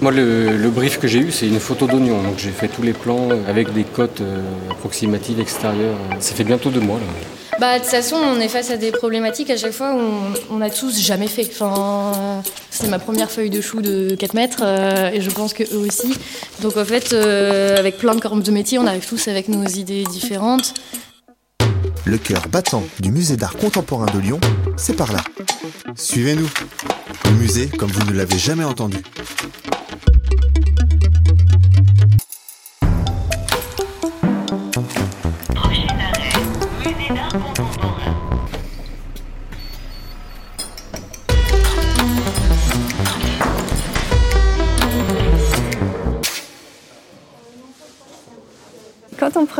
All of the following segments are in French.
Moi, le, le brief que j'ai eu, c'est une photo d'oignon. Donc j'ai fait tous les plans avec des cotes euh, approximatives extérieures. Ça fait bientôt deux mois là. Bah, de toute façon, on est face à des problématiques à chaque fois où on, on a tous jamais fait. Enfin, euh, c'est ma première feuille de chou de 4 mètres euh, et je pense que eux aussi. Donc en fait, euh, avec plein de corps de métier, on arrive tous avec nos idées différentes. Le cœur battant du musée d'art contemporain de Lyon, c'est par là. Suivez-nous. Le musée comme vous ne l'avez jamais entendu.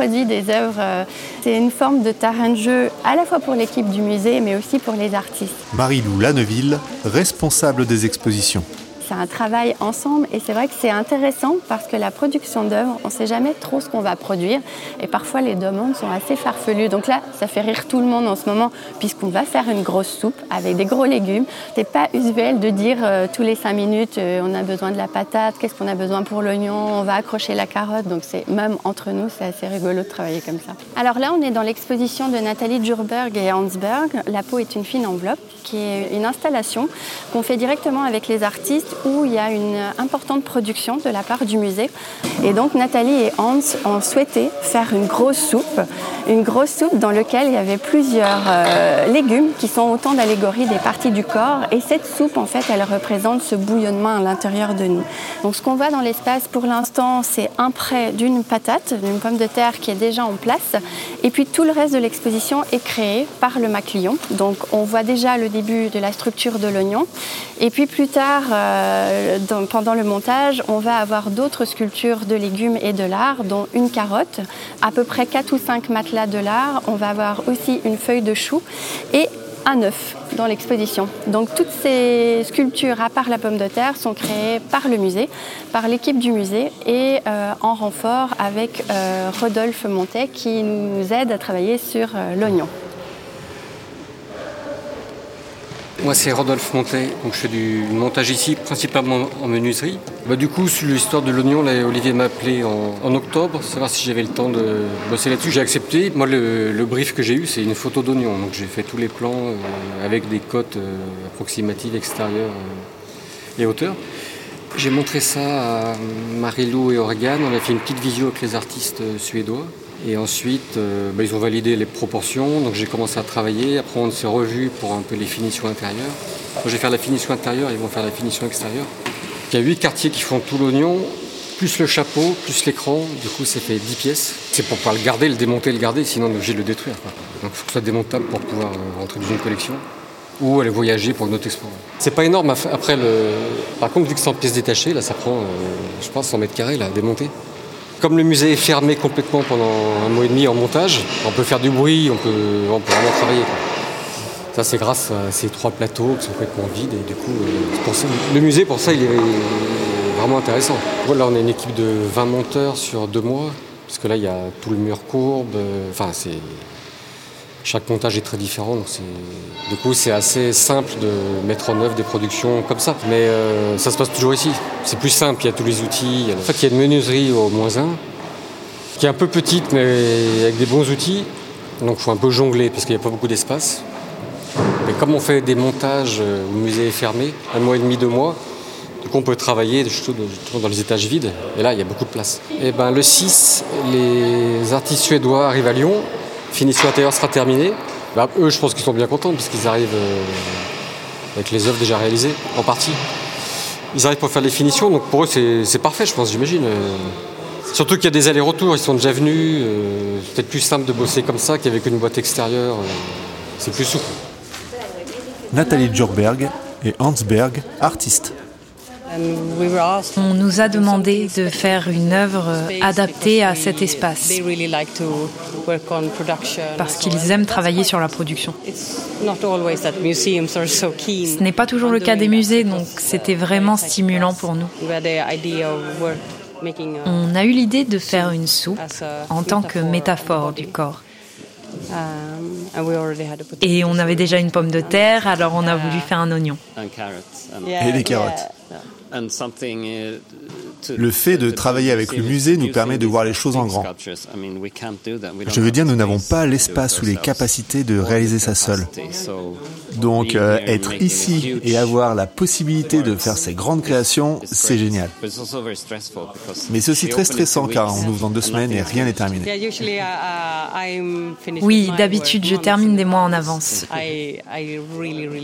Des œuvres, euh, c'est une forme de terrain de jeu à la fois pour l'équipe du musée, mais aussi pour les artistes. Marie-Lou Lanneville, responsable des expositions. C'est un travail ensemble et c'est vrai que c'est intéressant parce que la production d'œuvres, on ne sait jamais trop ce qu'on va produire et parfois les demandes sont assez farfelues. Donc là, ça fait rire tout le monde en ce moment puisqu'on va faire une grosse soupe avec des gros légumes. C'est pas usuel de dire euh, tous les cinq minutes euh, on a besoin de la patate, qu'est-ce qu'on a besoin pour l'oignon, on va accrocher la carotte. Donc c'est même entre nous, c'est assez rigolo de travailler comme ça. Alors là, on est dans l'exposition de Nathalie Djurberg et Hansberg. La peau est une fine enveloppe qui est une installation qu'on fait directement avec les artistes où il y a une importante production de la part du musée. Et donc Nathalie et Hans ont souhaité faire une grosse soupe, une grosse soupe dans laquelle il y avait plusieurs euh, légumes qui sont autant d'allégories des parties du corps. Et cette soupe, en fait, elle représente ce bouillonnement à l'intérieur de nous. Donc ce qu'on voit dans l'espace pour l'instant, c'est un prêt d'une patate, d'une pomme de terre qui est déjà en place. Et puis tout le reste de l'exposition est créé par le Maclion. Donc on voit déjà le début de la structure de l'oignon. Et puis plus tard, euh, dans- pendant le montage, on va avoir d'autres sculptures de légumes et de lard, dont une carotte, à peu près 4 ou 5 matelas de lard. On va avoir aussi une feuille de chou et un œuf dans l'exposition. Donc toutes ces sculptures, à part la pomme de terre, sont créées par le musée, par l'équipe du musée et euh, en renfort avec euh, Rodolphe Montet qui nous aide à travailler sur euh, l'oignon. Moi, c'est Rodolphe Montet. Donc, je fais du montage ici, principalement en menuiserie. Bah, du coup, sur l'histoire de l'oignon, Olivier m'a appelé en, en octobre, savoir si j'avais le temps de bosser là-dessus. J'ai accepté. Moi, le, brief que j'ai eu, c'est une photo d'oignon. Donc, j'ai fait tous les plans euh, avec des cotes euh, approximatives extérieures euh, et hauteur. J'ai montré ça à Marilou et Organ. On a fait une petite visio avec les artistes suédois. Et ensuite, euh, bah, ils ont validé les proportions. Donc j'ai commencé à travailler. Après, on s'est revu pour un peu les finitions intérieures. Moi, je vais faire la finition intérieure, ils vont faire la finition extérieure. Il y a huit quartiers qui font tout l'oignon, plus le chapeau, plus l'écran. Du coup, ça fait 10 pièces. C'est pour pouvoir le garder, le démonter, le garder, sinon on est obligé de le détruire. Donc il faut que ce soit démontable pour pouvoir euh, rentrer dans une collection ou aller voyager pour une autre expo. C'est pas énorme. Après, par contre, vu que c'est en pièces détachées, là, ça prend, euh, je pense, 100 mètres carrés là, à démonter. Comme le musée est fermé complètement pendant un mois et demi en montage, on peut faire du bruit, on peut, vraiment travailler. Ça, c'est grâce à ces trois plateaux qui sont complètement vides. Et du coup, euh, le musée, pour ça, il est vraiment intéressant. Voilà, on est une équipe de 20 monteurs sur deux mois, parce que là, il y a tout le mur courbe. euh, Enfin, c'est. Chaque montage est très différent, donc. Du coup, c'est assez simple de mettre en œuvre des productions comme ça. Mais euh, ça se passe toujours ici. C'est plus simple, il y a tous les outils. En fait, il y a une menuiserie au moins 1, qui est un peu petite, mais avec des bons outils. Donc, il faut un peu jongler, parce qu'il n'y a pas beaucoup d'espace. Mais comme on fait des montages euh, le musée fermé, un mois et demi, deux mois, coup on peut travailler dans les étages vides. Et là, il y a beaucoup de place. Et ben, le 6, les artistes suédois arrivent à Lyon. Finition intérieure sera terminée. Bah, eux, je pense qu'ils sont bien contents parce qu'ils arrivent euh, avec les œuvres déjà réalisées, en partie. Ils arrivent pour faire les finitions, donc pour eux, c'est parfait, je pense, j'imagine. Euh, Surtout qu'il y a des allers-retours, ils sont déjà venus. euh, c'est peut-être plus simple de bosser comme ça qu'avec une boîte extérieure. c'est plus souple. Nathalie Djurberg et Hans Berg, artistes. On nous a demandé de faire une œuvre adaptée à cet espace parce qu'ils aiment travailler sur la production. Ce n'est pas toujours le cas des musées, donc c'était vraiment stimulant pour nous. On a eu l'idée de faire une soupe en tant que métaphore du corps. Et on avait déjà une pomme de terre, alors on a voulu faire un oignon. Et les carottes. Le fait de travailler avec le musée nous permet de voir les choses en grand. Je veux dire, nous n'avons pas l'espace ou les capacités de réaliser ça seul. Donc euh, être ici et avoir la possibilité de faire ces grandes créations, c'est génial. Mais c'est aussi très stressant car on ouvre dans deux semaines et rien n'est terminé. Oui, d'habitude je termine des mois en avance.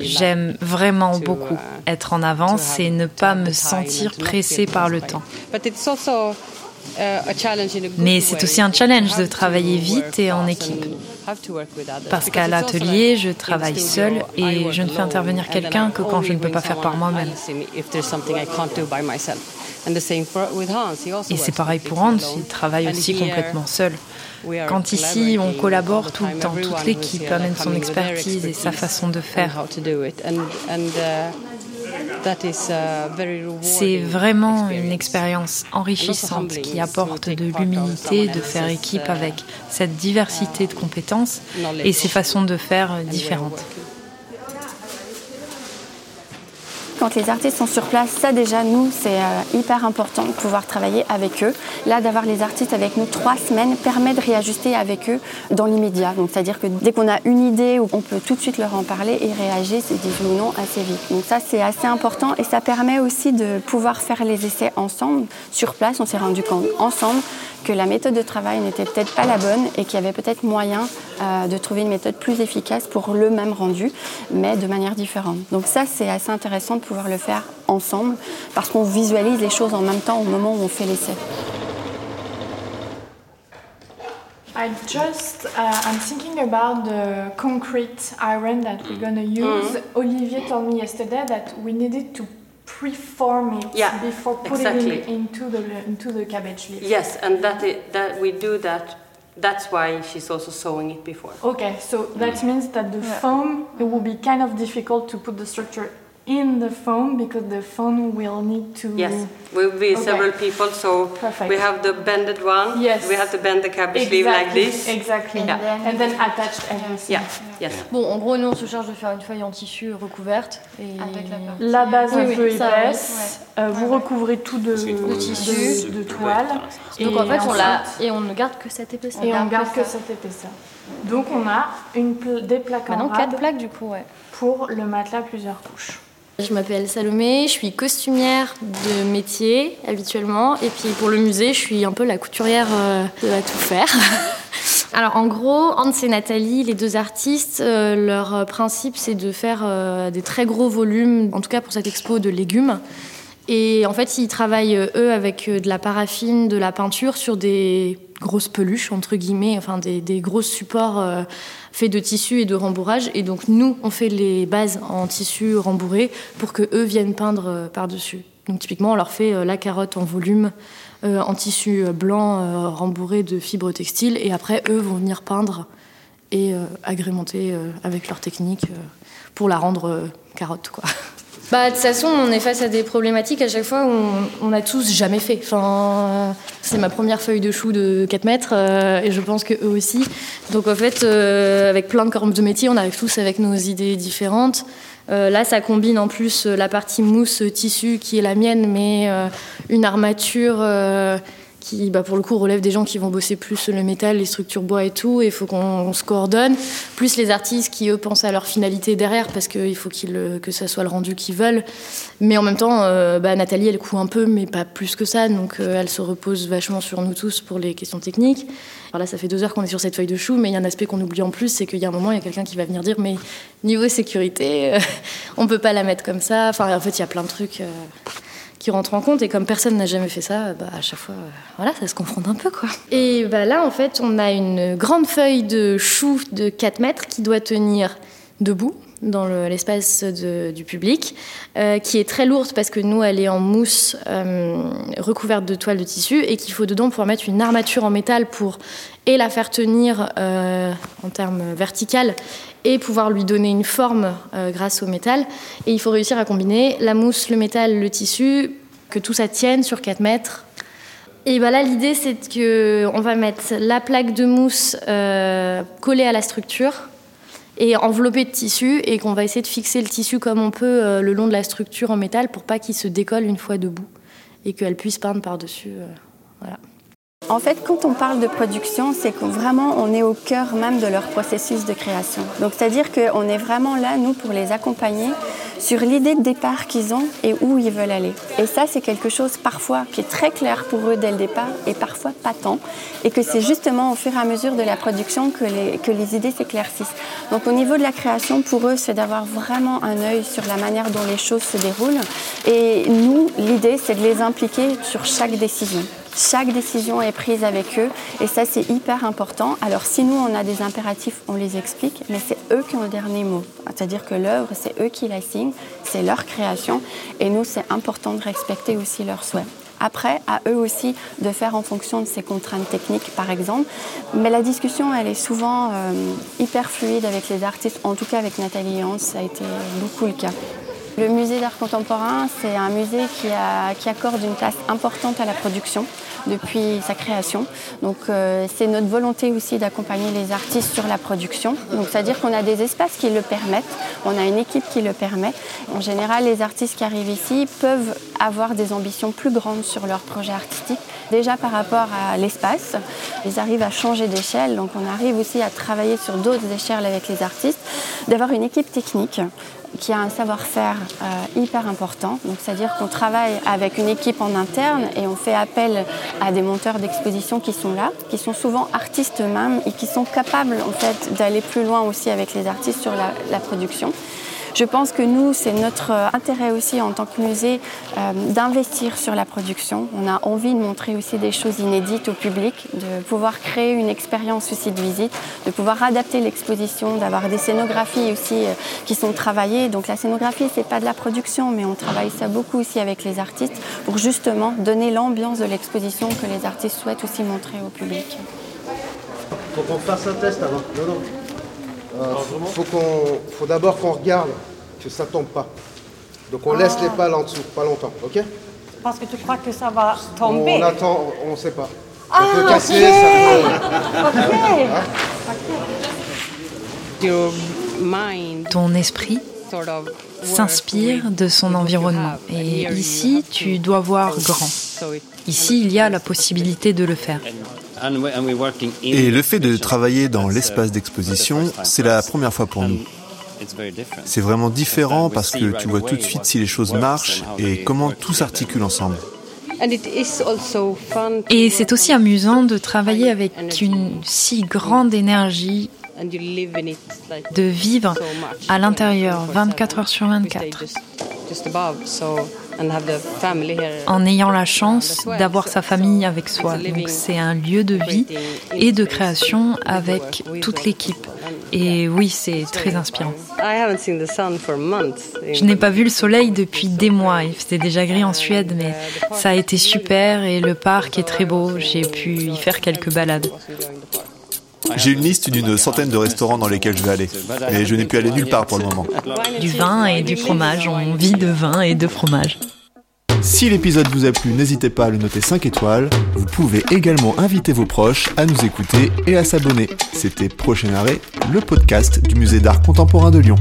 J'aime vraiment beaucoup être en avance et ne pas me sentir pressée par le temps. Mais c'est aussi un challenge de travailler vite et en équipe. Parce qu'à l'atelier, je travaille seule et je ne fais intervenir quelqu'un que quand je ne peux pas faire par moi-même. Et c'est pareil pour Hans, il travaille aussi complètement seul. Quand ici, on collabore tout le temps, toute l'équipe amène son expertise et sa façon de faire. C'est vraiment une expérience enrichissante qui apporte de l'humilité de faire équipe avec cette diversité de compétences et ces façons de faire différentes. Quand les artistes sont sur place, ça déjà, nous, c'est euh, hyper important de pouvoir travailler avec eux. Là, d'avoir les artistes avec nous trois semaines permet de réajuster avec eux dans l'immédiat. Donc, c'est-à-dire que dès qu'on a une idée, on peut tout de suite leur en parler et réagir, c'est disent ou non assez vite. Donc ça, c'est assez important et ça permet aussi de pouvoir faire les essais ensemble. Sur place, on s'est rendu compte ensemble que la méthode de travail n'était peut-être pas la bonne et qu'il y avait peut-être moyen euh, de trouver une méthode plus efficace pour le même rendu, mais de manière différente. Donc ça, c'est assez intéressant de pouvoir le faire ensemble parce qu'on visualise les choses en même temps au moment où on fait l'essai. I just, uh, I'm thinking about the concrete iron that we're to use. Olivier told me yesterday that we needed to preform it Yeah, before putting exactly. it into the into the cabbage leaf. Yes, and that i that we do that. That's why she's also sewing it before. Okay, so that means that the foam it will be kind of difficult to put the structure in the foam because the foam will need to. Yes, will be Okay. several people, so Perfect. we have the bended one. Yes. We have to bend the cabbage sleeve like Exactly, this. Exactly. Yeah. And then attach everything. Yeah. Yes. Bon, en gros, nous, on se charge de faire une feuille en tissu recouverte. Et... La base Oui, un peu épaisse. euh, vous recouvrez tout de, de, tissu. de toile. Donc en fait, on l'a et on ne garde que cette épaisseur. Et on garde que cette épaisseur. Donc on a une pla- des plaques en Maintenant, rade quatre plaques du coup, ouais. pour le matelas plusieurs couches. Je m'appelle Salomé, je suis costumière de métier habituellement. Et puis pour le musée, je suis un peu la couturière euh, de à tout faire. Alors en gros, Hans et Nathalie, les deux artistes, euh, leur principe c'est de faire euh, des très gros volumes, en tout cas pour cette expo, de légumes. Et en fait, ils travaillent, eux, avec de la paraffine, de la peinture sur des grosses peluches, entre guillemets, enfin des, des gros supports euh, faits de tissu et de rembourrage. Et donc, nous, on fait les bases en tissu rembourré pour que eux viennent peindre euh, par-dessus. Donc, typiquement, on leur fait euh, la carotte en volume, en tissu blanc rembourré de fibres textiles. Et après, eux vont venir peindre et agrémenter avec leur technique pour la rendre carotte, quoi. Bah, de toute façon, on est face à des problématiques à chaque fois on, on a tous jamais fait. Enfin, euh, c'est ma première feuille de chou de 4 mètres euh, et je pense que eux aussi. Donc en fait, euh, avec plein de corps de métier, on arrive tous avec nos idées différentes. Là, ça combine en plus la partie mousse tissu qui est la mienne, mais une armature qui, bah, pour le coup, relève des gens qui vont bosser plus le métal, les structures bois et tout. Il faut qu'on on se coordonne. Plus les artistes qui, eux, pensent à leur finalité derrière, parce qu'il faut euh, que ça soit le rendu qu'ils veulent. Mais en même temps, euh, bah, Nathalie, elle coud un peu, mais pas plus que ça. Donc, euh, elle se repose vachement sur nous tous pour les questions techniques. Alors là, ça fait deux heures qu'on est sur cette feuille de chou, mais il y a un aspect qu'on oublie en plus, c'est qu'il y a un moment, il y a quelqu'un qui va venir dire, mais niveau sécurité, euh, on peut pas la mettre comme ça. Enfin, en fait, il y a plein de trucs. Qui rentrent en compte et comme personne n'a jamais fait ça, bah, à chaque fois, euh, voilà, ça se confronte un peu quoi. Et bah, là, en fait, on a une grande feuille de chou de 4 mètres qui doit tenir debout dans le- l'espace du public, euh, qui est très lourde parce que nous, elle est en mousse euh, recouverte de toile de tissu et qu'il faut dedans pouvoir mettre une armature en métal pour et la faire tenir euh, en termes vertical et pouvoir lui donner une forme grâce au métal. Et il faut réussir à combiner la mousse, le métal, le tissu, que tout ça tienne sur 4 mètres. Et bah là, l'idée, c'est que on va mettre la plaque de mousse collée à la structure et enveloppé de tissu et qu'on va essayer de fixer le tissu comme on peut euh, le long de la structure en métal pour pas qu'il se décolle une fois debout et qu'elle puisse peindre par-dessus. Euh, voilà. En fait, quand on parle de production, c'est que vraiment on est au cœur même de leur processus de création. Donc, c'est-à-dire qu'on est vraiment là, nous, pour les accompagner sur l'idée de départ qu'ils ont et où ils veulent aller. Et ça, c'est quelque chose parfois qui est très clair pour eux dès le départ et parfois pas tant. Et que c'est justement au fur et à mesure de la production que les, que les idées s'éclaircissent. Donc, au niveau de la création, pour eux, c'est d'avoir vraiment un œil sur la manière dont les choses se déroulent. Et nous, l'idée, c'est de les impliquer sur chaque décision. Chaque décision est prise avec eux et ça c'est hyper important. Alors si nous on a des impératifs, on les explique, mais c'est eux qui ont le dernier mot. C'est-à-dire que l'œuvre, c'est eux qui la signent, c'est leur création et nous c'est important de respecter aussi leurs souhaits. Après, à eux aussi de faire en fonction de ces contraintes techniques, par exemple. Mais la discussion, elle est souvent euh, hyper fluide avec les artistes. En tout cas, avec Nathalie Hans, ça a été beaucoup le cas. Le musée d'art contemporain, c'est un musée qui, accorde une place importante à la production depuis sa création. Donc euh, c'est notre volonté aussi d'accompagner les artistes sur la production. Donc c'est-à-dire qu'on a des espaces qui le permettent, on a une équipe qui le permet. En général, les artistes qui arrivent ici peuvent avoir des ambitions plus grandes sur leur projet artistique. Déjà par rapport à l'espace, ils arrivent à changer d'échelle, donc on arrive aussi à travailler sur d'autres échelles avec les artistes, d'avoir une équipe technique qui a un savoir-faire euh, hyper important. C'est-à-dire qu'on travaille avec une équipe en interne et on fait appel à des monteurs d'exposition qui sont là, qui sont souvent artistes eux-mêmes et qui sont capables en fait d'aller plus loin aussi avec les artistes sur la production. Je pense que nous, c'est notre euh, intérêt aussi en tant que musée euh, d'investir sur la production. On a envie de montrer aussi des choses inédites au public, de pouvoir créer une expérience aussi de visite, de pouvoir adapter l'exposition, d'avoir des scénographies aussi euh, qui sont travaillées. Donc la scénographie, c'est pas de la production, mais on travaille ça beaucoup aussi avec les artistes pour justement donner l'ambiance de l'exposition que les artistes souhaitent aussi montrer au public. Faut qu'on fasse un test avant. Non, non. Euh, faut, qu'on, faut d'abord qu'on regarde que ça tombe pas. Donc on laisse les pales en dessous, pas longtemps, ok? Parce que tu crois que ça va tomber On attend, on ne sait pas. Ah, ça peut casser, ça peut... Ton esprit s'inspire de son environnement. Et ici, tu dois voir grand. Ici, il y a la possibilité de le faire. Et le fait de travailler dans l'espace d'exposition, c'est la première fois pour nous. C'est vraiment différent parce que tu vois tout de suite si les choses marchent et comment tout s'articule ensemble. Et c'est aussi amusant de travailler avec une si grande énergie, de vivre à l'intérieur 24 heures sur 24 en ayant la chance d'avoir sa famille avec soi. Donc c'est un lieu de vie et de création avec toute l'équipe. Et oui, c'est très inspirant. Je n'ai pas vu le soleil depuis des mois. Il faisait déjà gris en Suède, mais ça a été super et le parc est très beau. J'ai pu y faire quelques balades. J'ai une liste d'une centaine de restaurants dans lesquels je vais aller. Et je n'ai pu aller nulle part pour le moment. Du vin et du fromage. On vit de vin et de fromage. Si l'épisode vous a plu, n'hésitez pas à le noter 5 étoiles. Vous pouvez également inviter vos proches à nous écouter et à s'abonner. C'était Prochain Arrêt, le podcast du Musée d'art contemporain de Lyon.